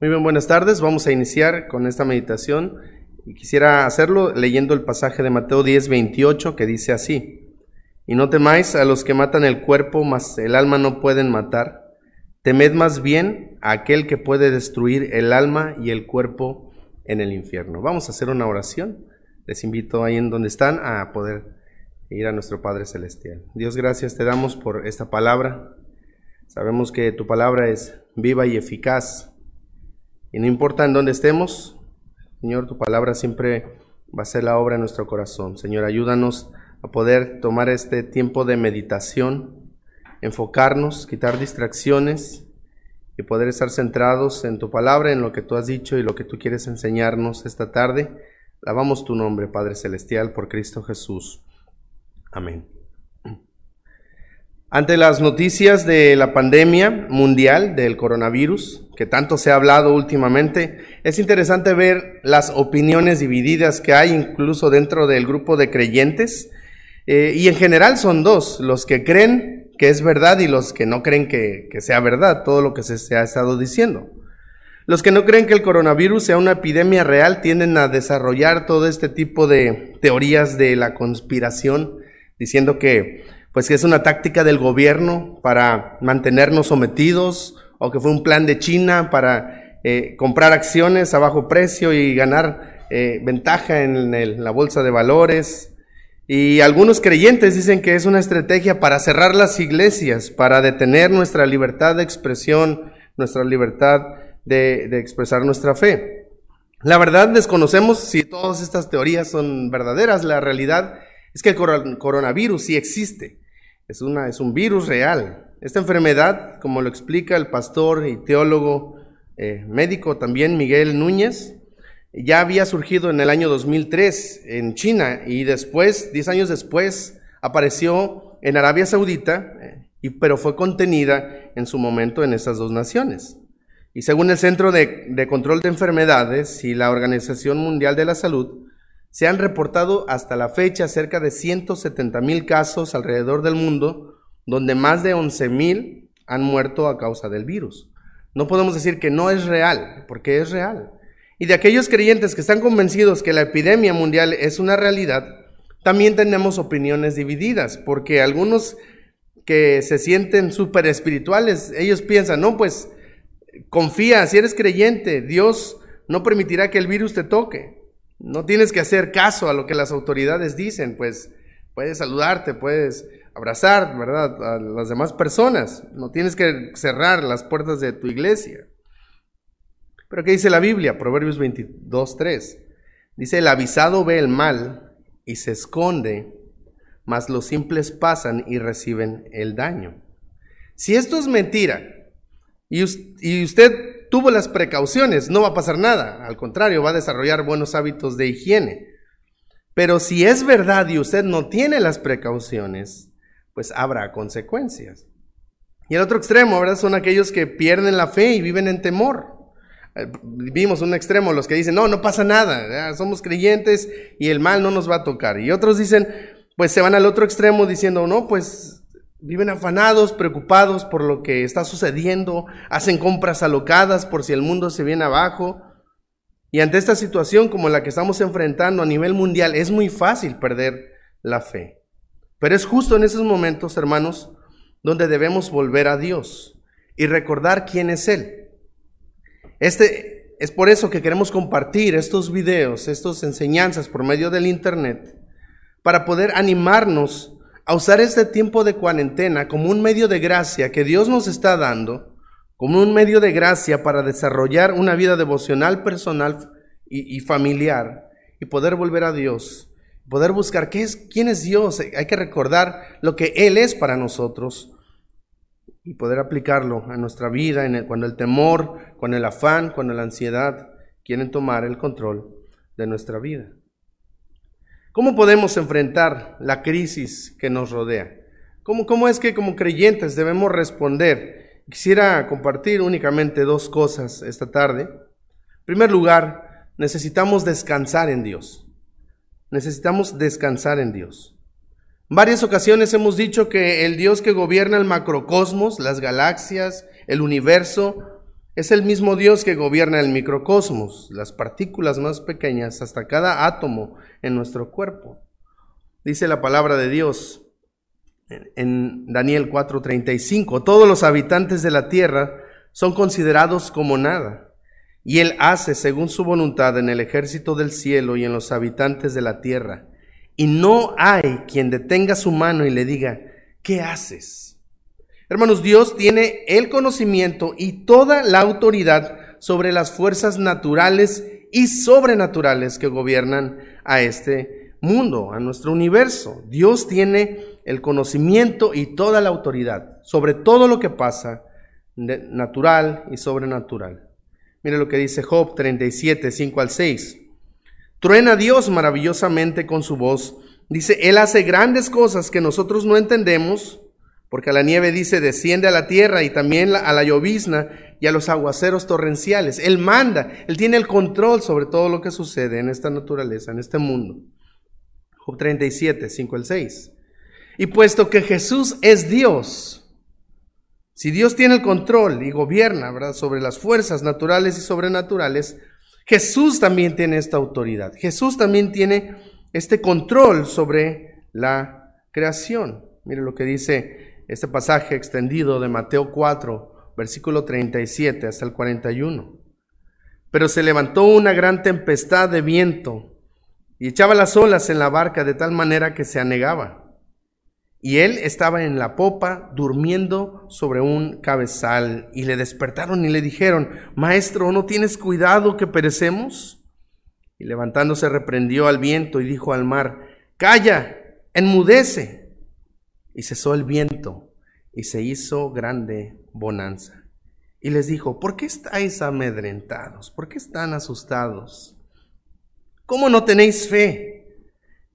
Muy bien, buenas tardes. Vamos a iniciar con esta meditación y quisiera hacerlo leyendo el pasaje de Mateo 10, 28 que dice así. Y no temáis a los que matan el cuerpo, mas el alma no pueden matar. Temed más bien a aquel que puede destruir el alma y el cuerpo en el infierno. Vamos a hacer una oración. Les invito ahí en donde están a poder ir a nuestro Padre Celestial. Dios, gracias te damos por esta palabra. Sabemos que tu palabra es viva y eficaz y no importa en dónde estemos, Señor, tu palabra siempre va a ser la obra en nuestro corazón. Señor, ayúdanos a poder tomar este tiempo de meditación, enfocarnos, quitar distracciones y poder estar centrados en tu palabra, en lo que tú has dicho y lo que tú quieres enseñarnos esta tarde. Lavamos tu nombre, Padre Celestial, por Cristo Jesús. Amén. Ante las noticias de la pandemia mundial del coronavirus, que tanto se ha hablado últimamente, es interesante ver las opiniones divididas que hay incluso dentro del grupo de creyentes. Eh, y en general son dos, los que creen que es verdad y los que no creen que, sea verdad, todo lo que se, se ha estado diciendo. Los que no creen que el coronavirus sea una epidemia real tienden a desarrollar todo este tipo de teorías de la conspiración, diciendo que pues que es una táctica del gobierno para mantenernos sometidos o que fue un plan de China para eh, comprar acciones a bajo precio y ganar eh, ventaja en, la bolsa de valores. Y algunos creyentes dicen que es una estrategia para cerrar las iglesias, para detener nuestra libertad de expresión, nuestra libertad de, de expresar nuestra fe. La verdad desconocemos si todas estas teorías son verdaderas. La realidad es que el coronavirus sí existe. Es, un virus real. Esta enfermedad, como lo explica el pastor y teólogo eh, médico también Miguel Núñez, ya había surgido en el año 2003 en China y después, 10 años después, apareció en Arabia Saudita, eh, y, pero fue contenida en su momento en estas dos naciones. Y según el Centro de Control de Enfermedades y la Organización Mundial de la Salud, se han reportado hasta la fecha cerca de 170 mil casos alrededor del mundo, donde más de 11 mil han muerto a causa del virus. No podemos decir que no es real, porque es real. Y de aquellos creyentes que están convencidos que la epidemia mundial es una realidad, también tenemos opiniones divididas, porque algunos que se sienten súper espirituales, ellos piensan, no, pues confía, si eres creyente, Dios no permitirá que el virus te toque. No tienes que hacer caso a lo que las autoridades dicen, pues puedes saludarte, puedes abrazar, ¿verdad? A las demás personas. No tienes que cerrar las puertas de tu iglesia. Pero ¿qué dice la Biblia? Proverbios 22, 3. Dice, el avisado ve el mal y se esconde, mas los simples pasan y reciben el daño. Si esto es mentira y usted tuvo las precauciones, no va a pasar nada. Al contrario, va a desarrollar buenos hábitos de higiene. Pero si es verdad y usted no tiene las precauciones, pues habrá consecuencias. Y el otro extremo, ¿verdad? Son aquellos que pierden la fe y viven en temor. Eh, vimos un extremo, los que dicen, no, no pasa nada, somos creyentes y el mal no nos va a tocar. Y otros dicen, pues se van al otro extremo diciendo, no, pues Viven afanados, preocupados por lo que está sucediendo, hacen compras alocadas por si el mundo se viene abajo. Y ante esta situación como la que estamos enfrentando a nivel mundial, es muy fácil perder la fe. Pero es justo en esos momentos, hermanos, donde debemos volver a Dios y recordar quién es Él. Este, es por eso que queremos compartir estos videos, estas enseñanzas por medio del Internet, para poder animarnos a usar este tiempo de cuarentena como un medio de gracia que Dios nos está dando, como un medio de gracia para desarrollar una vida devocional personal y, familiar y poder volver a Dios, poder buscar qué es, quién es Dios, hay que recordar lo que Él es para nosotros y poder aplicarlo a nuestra vida en cuando el temor, cuando el afán, cuando la ansiedad quieren tomar el control de nuestra vida. ¿Cómo podemos enfrentar la crisis que nos rodea? ¿Cómo, ¿Cómo, es que como creyentes debemos responder? Quisiera compartir únicamente dos cosas esta tarde. En primer lugar, necesitamos descansar en Dios. Necesitamos descansar en Dios. En varias ocasiones hemos dicho que el Dios que gobierna el macrocosmos, las galaxias, el universo, Es el mismo Dios que gobierna el microcosmos, las partículas más pequeñas, hasta cada átomo en nuestro cuerpo. Dice la palabra de Dios en Daniel 4:35, todos los habitantes de la tierra son considerados como nada, y Él hace según su voluntad en el ejército del cielo y en los habitantes de la tierra, y no hay quien detenga su mano y le diga, ¿qué haces? Hermanos, Dios tiene el conocimiento y toda la autoridad sobre las fuerzas naturales y sobrenaturales que gobiernan a este mundo, a nuestro universo. Dios tiene el conocimiento y toda la autoridad sobre todo lo que pasa natural y sobrenatural. Mire lo que dice Job 37, 5 al 6. Truena Dios maravillosamente con su voz. Dice, Él hace grandes cosas que nosotros no entendemos porque a la nieve dice, desciende a la tierra y también a la llovizna y a los aguaceros torrenciales. Él manda, Él tiene el control sobre todo lo que sucede en esta naturaleza, en este mundo. Job 37, 5 al 6. Y puesto que Jesús es Dios, si Dios tiene el control y gobierna sobre las fuerzas naturales y sobrenaturales, Jesús también tiene esta autoridad. Jesús también tiene este control sobre la creación. Mire lo que dice este pasaje extendido de Mateo 4, versículo 37 hasta el 41. Pero se levantó una gran tempestad de viento y echaba las olas en la barca de tal manera que se anegaba. Y él estaba en la popa durmiendo sobre un cabezal y le despertaron y le dijeron, Maestro, ¿no tienes cuidado que perecemos? Y levantándose reprendió al viento y dijo al mar, Calla, enmudece. Y cesó el viento y se hizo grande bonanza. Y les dijo, ¿por qué estáis amedrentados? ¿Por qué están asustados? ¿Cómo no tenéis fe?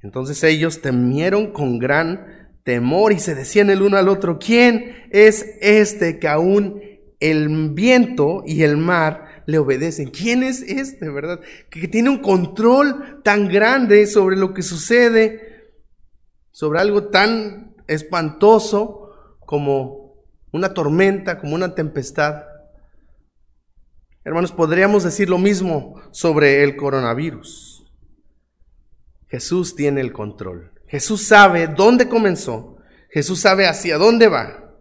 Entonces ellos temieron con gran temor y se decían el uno al otro, ¿quién es este que aún el viento y el mar le obedecen? ¿Quién es este, verdad? Que tiene un control tan grande sobre lo que sucede, sobre algo tan espantoso como una tormenta, como una tempestad. Hermanos, podríamos decir lo mismo sobre el coronavirus. Jesús tiene el control. Jesús sabe dónde comenzó. Jesús sabe hacia dónde va.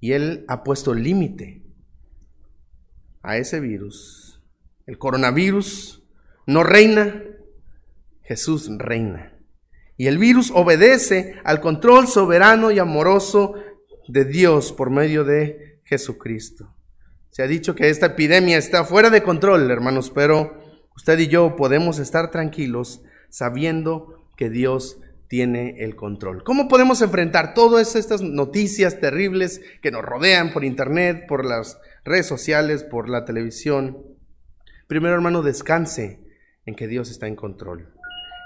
Y Él ha puesto límite a ese virus. El coronavirus no reina, Jesús reina. Y el virus obedece al control soberano y amoroso de Dios por medio de Jesucristo. Se ha dicho que esta epidemia está fuera de control, hermanos, pero usted y yo podemos estar tranquilos sabiendo que Dios tiene el control. ¿Cómo podemos enfrentar todas estas noticias terribles que nos rodean por internet, por las redes sociales, por la televisión? Primero, hermano, descanse en que Dios está en control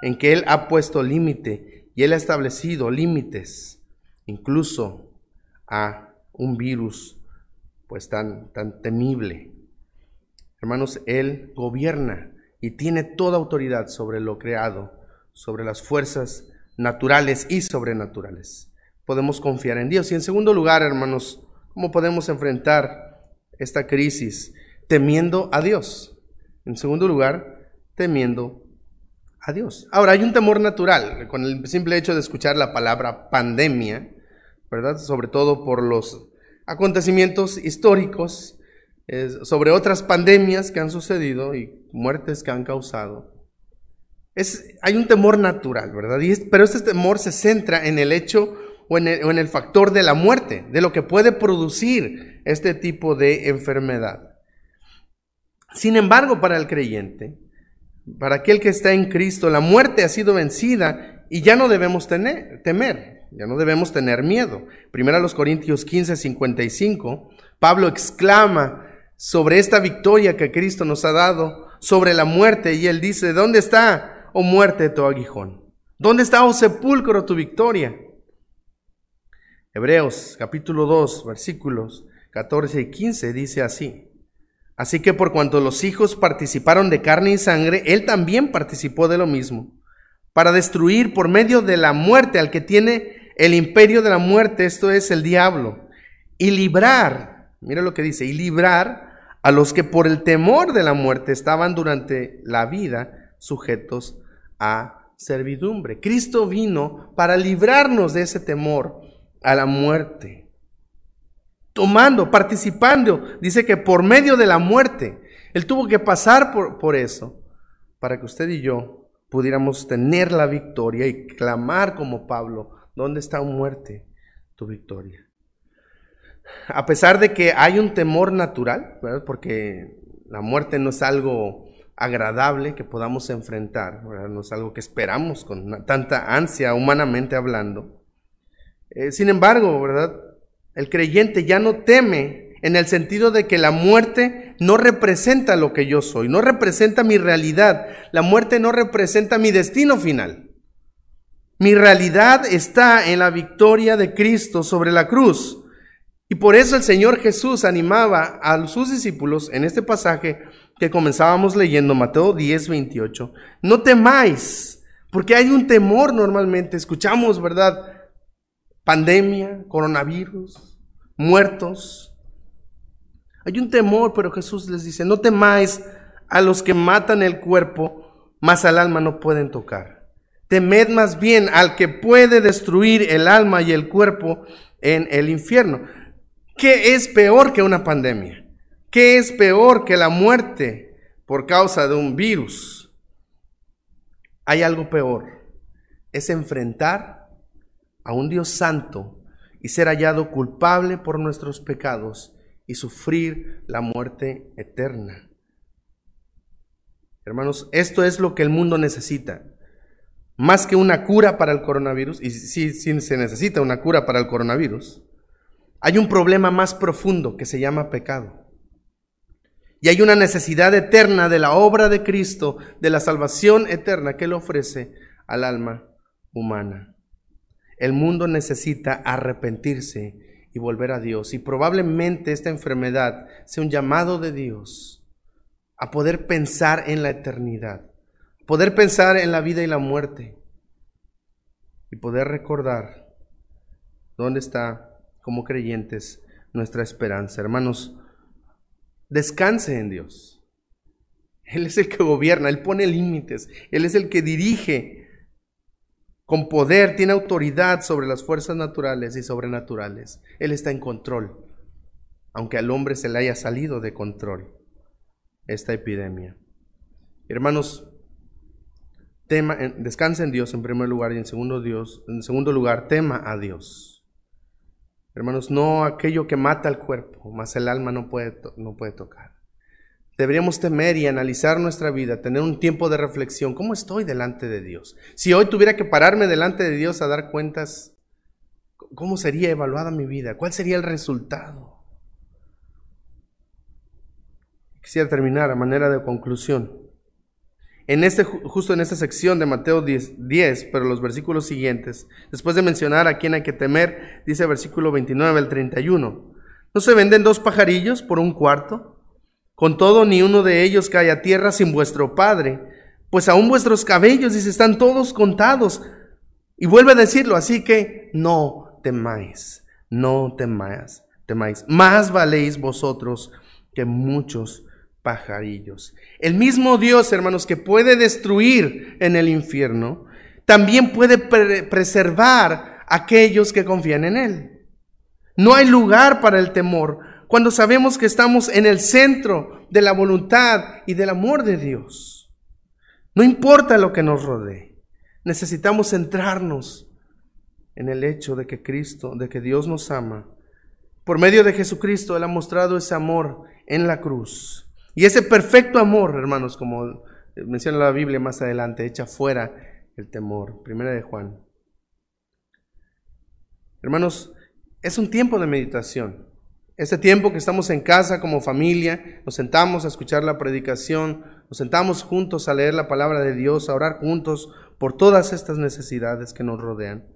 en que Él ha puesto límite y Él ha establecido límites, incluso a un virus pues tan, tan temible. Hermanos, Él gobierna y tiene toda autoridad sobre lo creado, sobre las fuerzas naturales y sobrenaturales. Podemos confiar en Dios. Y en segundo lugar, hermanos, ¿cómo podemos enfrentar esta crisis? Temiendo a Dios. En segundo lugar, temiendo a. Ahora, hay un temor natural con el simple hecho de escuchar la palabra pandemia, ¿verdad? Sobre todo por los acontecimientos históricos, sobre otras pandemias que han sucedido y muertes que han causado. Hay un temor natural, ¿verdad? Pero este temor se centra en el hecho o en el factor de la muerte, de lo que puede producir este tipo de enfermedad. Sin embargo, para el creyente, para aquel que está en Cristo, la muerte ha sido vencida y ya no debemos tener, temer, ya no debemos tener miedo. Primero a los Corintios 15, 55, Pablo exclama sobre esta victoria que Cristo nos ha dado sobre la muerte y él dice, ¿dónde está, oh muerte, tu aguijón? ¿Dónde está, oh sepulcro, tu victoria? Hebreos capítulo 2, versículos 14 y 15 dice así. Así que por cuanto los hijos participaron de carne y sangre, él también participó de lo mismo, para destruir por medio de la muerte al que tiene el imperio de la muerte, esto es el diablo, y librar Mira lo que dice, y librar a los que por el temor de la muerte estaban durante la vida sujetos a servidumbre. Cristo vino para librarnos de ese temor a la muerte. Tomando, participando, dice que por medio de la muerte, Él tuvo que pasar por, por eso, para que usted y yo pudiéramos tener la victoria y clamar como Pablo, ¿dónde está muerte tu victoria? A pesar de que hay un temor natural, porque la muerte no es algo agradable que podamos enfrentar, no es algo que esperamos con tanta ansia humanamente hablando. Eh, sin embargo, ¿verdad? El creyente ya no teme en el sentido de que la muerte no representa lo que yo soy, no representa mi realidad, la muerte no representa mi destino final. Mi realidad está en la victoria de Cristo sobre la cruz. Y por eso el Señor Jesús animaba a sus discípulos en este pasaje que comenzábamos leyendo, Mateo 10, 28. No temáis, porque hay un temor normalmente. Escuchamos, ¿verdad? Pandemia, coronavirus, muertos. Hay un temor, pero Jesús les dice, no temáis a los que matan el cuerpo, mas al alma no pueden tocar. Temed más bien al que puede destruir el alma y el cuerpo en el infierno. ¿Qué es peor que una pandemia? ¿Qué es peor que la muerte por causa de un virus? Hay algo peor. Es enfrentar a un Dios santo y ser hallado culpable por nuestros pecados y sufrir la muerte eterna. Hermanos, esto es lo que el mundo necesita. Más que una cura para el coronavirus, y sí, sí se necesita una cura para el coronavirus, hay un problema más profundo que se llama pecado. Y hay una necesidad eterna de la obra de Cristo, de la salvación eterna que Él ofrece al alma humana. El mundo necesita arrepentirse y volver a Dios. Y probablemente esta enfermedad sea un llamado de Dios a poder pensar en la eternidad, poder pensar en la vida y la muerte y poder recordar dónde está como creyentes nuestra esperanza. Hermanos, descanse en Dios. Él es el que gobierna, Él pone límites, Él es el que dirige con poder, tiene autoridad sobre las fuerzas naturales y sobrenaturales. Él está en control, aunque al hombre se le haya salido de control esta epidemia. Hermanos, tema, descansa en Dios en primer lugar y en segundo, Dios, en segundo lugar, tema a Dios. Hermanos, no aquello que mata al cuerpo, más el alma no puede, no puede tocar. Deberíamos temer y analizar nuestra vida, tener un tiempo de reflexión. ¿Cómo estoy delante de Dios? Si hoy tuviera que pararme delante de Dios a dar cuentas, ¿cómo sería evaluada mi vida? ¿Cuál sería el resultado? Quisiera terminar a manera de conclusión. En este, justo en esta sección de Mateo 10, 10, pero los versículos siguientes, después de mencionar a quién hay que temer, dice versículo 29 al 31. ¿No se venden dos pajarillos por un cuarto? Con todo, ni uno de ellos cae a tierra sin vuestro Padre, pues aún vuestros cabellos, dice, están todos contados. Y vuelve a decirlo, así que no temáis, no temáis, temáis. Más valéis vosotros que muchos pajarillos. El mismo Dios, hermanos, que puede destruir en el infierno, también puede preservar a aquellos que confían en Él. No hay lugar para el temor, cuando sabemos que estamos en el centro de la voluntad y del amor de Dios. No importa lo que nos rodee, necesitamos centrarnos en el hecho de que Cristo, de que Dios nos ama. Por medio de Jesucristo Él ha mostrado ese amor en la cruz. Y ese perfecto amor, hermanos, como menciona la Biblia más adelante, echa fuera el temor. Primera de Juan. Hermanos, es un tiempo de meditación. Ese tiempo que estamos en casa como familia, nos sentamos a escuchar la predicación, nos sentamos juntos a leer la palabra de Dios, a orar juntos por todas estas necesidades que nos rodean.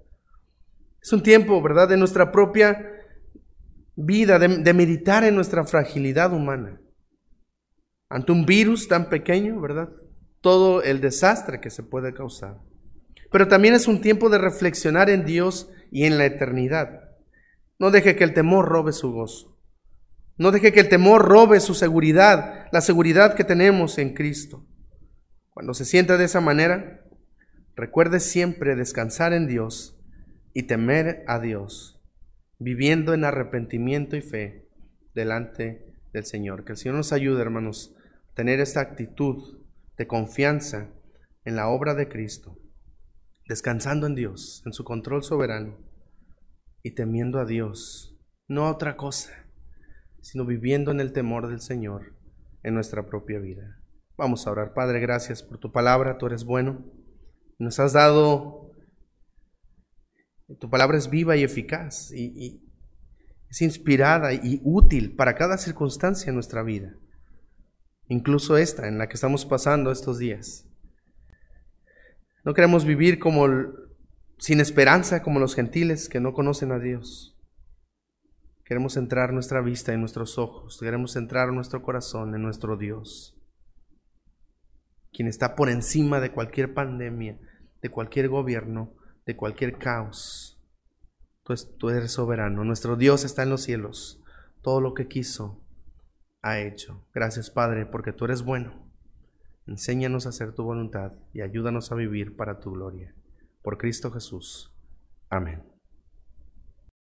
Es un tiempo, ¿verdad?, de nuestra propia vida, de, de meditar en nuestra fragilidad humana. Ante un virus tan pequeño, ¿verdad? Todo el desastre que se puede causar. Pero también es un tiempo de reflexionar en Dios y en la eternidad. No deje que el temor robe su gozo. No deje que el temor robe su seguridad, la seguridad que tenemos en Cristo. Cuando se sienta de esa manera, recuerde siempre descansar en Dios y temer a Dios, viviendo en arrepentimiento y fe delante del Señor. Que el Señor nos ayude, hermanos, a tener esta actitud de confianza en la obra de Cristo, descansando en Dios, en su control soberano y temiendo a Dios, no a otra cosa, sino viviendo en el temor del Señor en nuestra propia vida. Vamos a orar. Padre, gracias por tu palabra, tú eres bueno. Nos has dado, tu palabra es viva y eficaz y, es inspirada y útil para cada circunstancia en nuestra vida, incluso esta en la que estamos pasando estos días. No queremos vivir como sin esperanza como los gentiles que no conocen a Dios. Queremos centrar nuestra vista en nuestros ojos, queremos centrar nuestro corazón en nuestro Dios, quien está por encima de cualquier pandemia, de cualquier gobierno, de cualquier caos. Pues tú eres soberano, nuestro Dios está en los cielos, todo lo que quiso ha hecho. Gracias Padre, porque tú eres bueno. Enséñanos a hacer tu voluntad y ayúdanos a vivir para tu gloria. Por Cristo Jesús. Amén.